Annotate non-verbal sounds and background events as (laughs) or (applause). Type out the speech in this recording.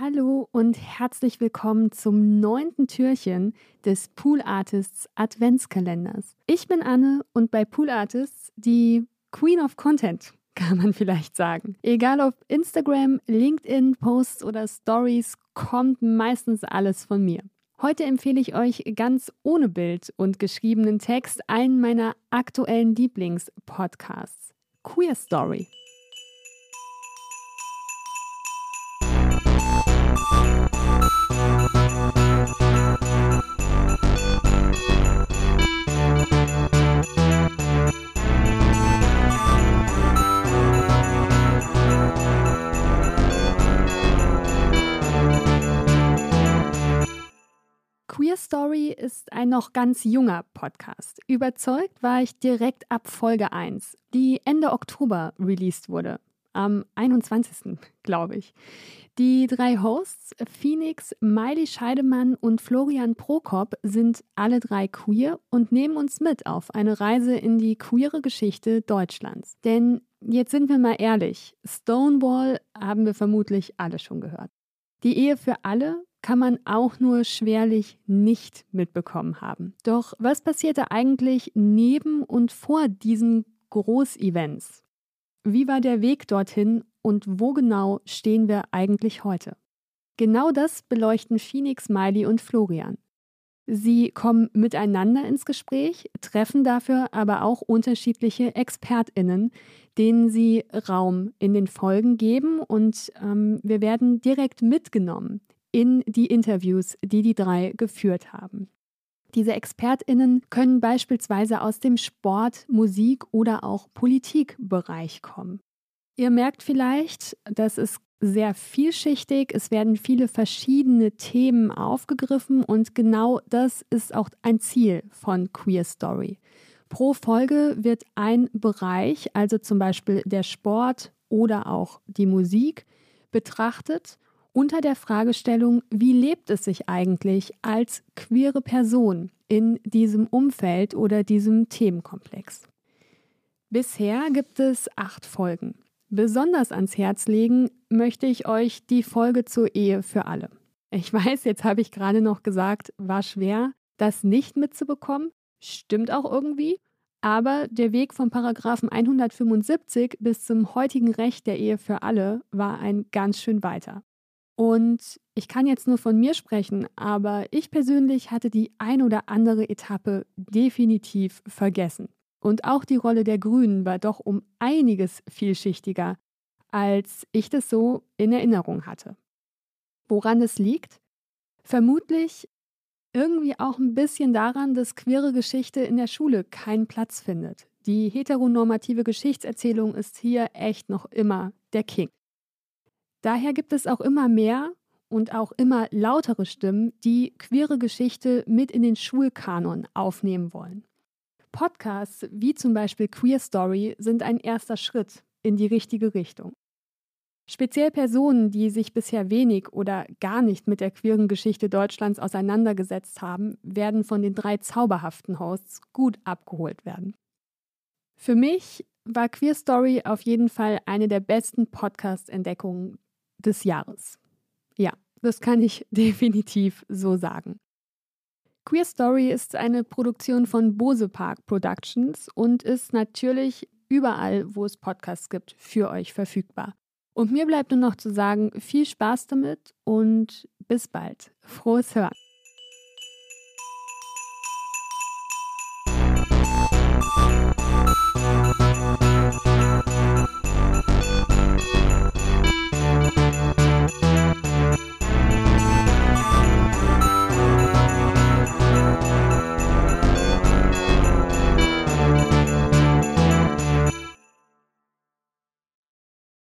Hallo und herzlich willkommen zum neunten Türchen des Pool Artists Adventskalenders. Ich bin Anne und bei Pool Artists die Queen of Content, (laughs) kann man vielleicht sagen. Egal ob Instagram, LinkedIn, Posts oder Stories, kommt meistens alles von mir. Heute empfehle ich euch ganz ohne Bild und geschriebenen Text einen meiner aktuellen Lieblingspodcasts, Queer Story. Queer Story ist ein noch ganz junger Podcast. Überzeugt war ich direkt ab Folge 1, die Ende Oktober released wurde. Am 21. glaube ich. Die drei Hosts, Phoenix, Miley Scheidemann und Florian Prokop, sind alle drei queer und nehmen uns mit auf eine Reise in die queere Geschichte Deutschlands. Denn jetzt sind wir mal ehrlich, Stonewall haben wir vermutlich alle schon gehört. Die Ehe für alle kann man auch nur schwerlich nicht mitbekommen haben. Doch was passierte eigentlich neben und vor diesen Großevents? Wie war der Weg dorthin und wo genau stehen wir eigentlich heute? Genau das beleuchten Phoenix, Miley und Florian. Sie kommen miteinander ins Gespräch, treffen dafür aber auch unterschiedliche ExpertInnen, denen sie Raum in den Folgen geben und ähm, wir werden direkt mitgenommen in die Interviews, die die drei geführt haben. Diese Expertinnen können beispielsweise aus dem Sport, Musik oder auch Politikbereich kommen. Ihr merkt vielleicht, das ist sehr vielschichtig, es werden viele verschiedene Themen aufgegriffen und genau das ist auch ein Ziel von Queer Story. Pro Folge wird ein Bereich, also zum Beispiel der Sport oder auch die Musik, betrachtet unter der Fragestellung, wie lebt es sich eigentlich als queere Person in diesem Umfeld oder diesem Themenkomplex. Bisher gibt es acht Folgen. Besonders ans Herz legen möchte ich euch die Folge zur Ehe für alle. Ich (laughs) weiß, jetzt habe ich gerade noch gesagt, war schwer, das nicht mitzubekommen. Stimmt auch irgendwie. Aber der Weg vom Paragraphen 175 bis zum heutigen Recht der Ehe für alle war ein ganz schön weiter. Und ich kann jetzt nur von mir sprechen, aber ich persönlich hatte die ein oder andere Etappe definitiv vergessen. Und auch die Rolle der Grünen war doch um einiges vielschichtiger, als ich das so in Erinnerung hatte. Woran es liegt? Vermutlich irgendwie auch ein bisschen daran, dass queere Geschichte in der Schule keinen Platz findet. Die heteronormative Geschichtserzählung ist hier echt noch immer der King. Daher gibt es auch immer mehr und auch immer lautere Stimmen, die queere Geschichte mit in den Schulkanon aufnehmen wollen. Podcasts wie zum Beispiel Queer Story sind ein erster Schritt in die richtige Richtung. Speziell Personen, die sich bisher wenig oder gar nicht mit der queeren Geschichte Deutschlands auseinandergesetzt haben, werden von den drei zauberhaften Hosts gut abgeholt werden. Für mich war Queer Story auf jeden Fall eine der besten Podcast-Entdeckungen des Jahres. Ja, das kann ich (laughs) definitiv so sagen. Queer Story ist eine Produktion von Bose Park Productions und ist natürlich überall, wo es Podcasts gibt, für euch verfügbar. Und mir bleibt nur noch zu sagen, viel Spaß damit und bis bald. Frohes Hören.